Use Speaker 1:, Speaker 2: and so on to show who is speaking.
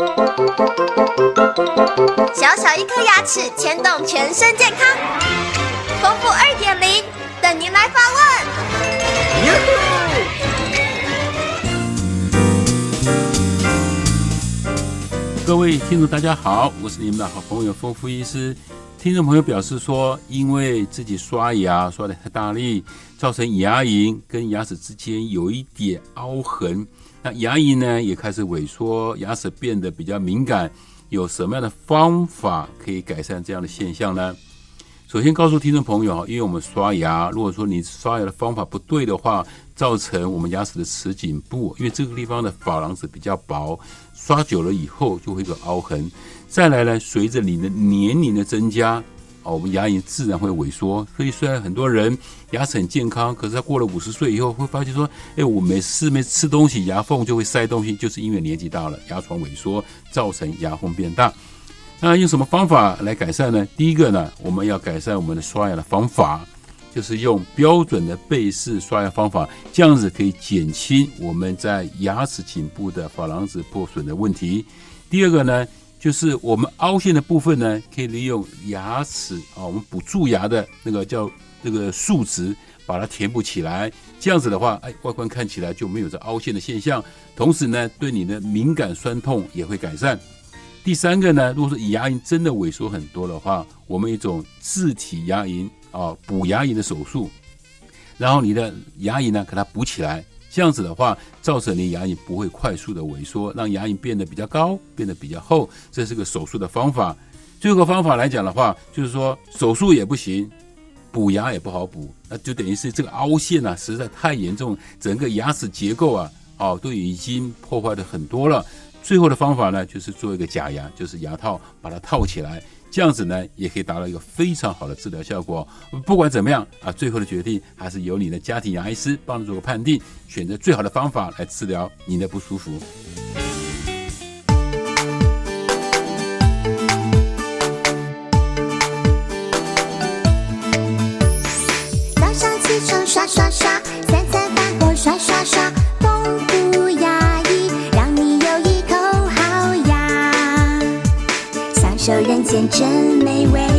Speaker 1: 小小一颗牙齿牵动全身健康，丰富二点零等您来发
Speaker 2: 问。各位听众，大家好，我是你们的好朋友丰富医师。听众朋友表示说，因为自己刷牙刷的太大力，造成牙龈跟牙齿之间有一点凹痕。那牙龈呢也开始萎缩，牙齿变得比较敏感，有什么样的方法可以改善这样的现象呢？首先告诉听众朋友因为我们刷牙，如果说你刷牙的方法不对的话，造成我们牙齿的齿颈部，因为这个地方的珐琅质比较薄，刷久了以后就会有凹痕。再来呢，随着你的年龄的增加。哦，我们牙龈自然会萎缩，所以虽然很多人牙齿很健康，可是他过了五十岁以后，会发现说，哎，我每次没吃东西，牙缝就会塞东西，就是因为年纪大了，牙床萎缩，造成牙缝变大。那用什么方法来改善呢？第一个呢，我们要改善我们的刷牙的方法，就是用标准的背式刷牙方法，这样子可以减轻我们在牙齿颈部的珐琅质破损的问题。第二个呢？就是我们凹陷的部分呢，可以利用牙齿啊，我们补蛀牙的那个叫那个树脂，把它填补起来。这样子的话，哎，外观看起来就没有这凹陷的现象。同时呢，对你的敏感酸痛也会改善。第三个呢，如果说牙龈真的萎缩很多的话，我们一种自体牙龈啊补牙龈的手术，然后你的牙龈呢给它补起来。这样子的话，造成你牙龈不会快速的萎缩，让牙龈变得比较高，变得比较厚，这是个手术的方法。最后个方法来讲的话，就是说手术也不行，补牙也不好补，那就等于是这个凹陷啊实在太严重，整个牙齿结构啊，哦都已经破坏的很多了。最后的方法呢，就是做一个假牙，就是牙套把它套起来。这样子呢，也可以达到一个非常好的治疗效果。不管怎么样啊，最后的决定还是由你的家庭牙医师帮助做个判定，选择最好的方法来治疗你的不舒服。
Speaker 3: 早上起床刷刷刷，人间真美味。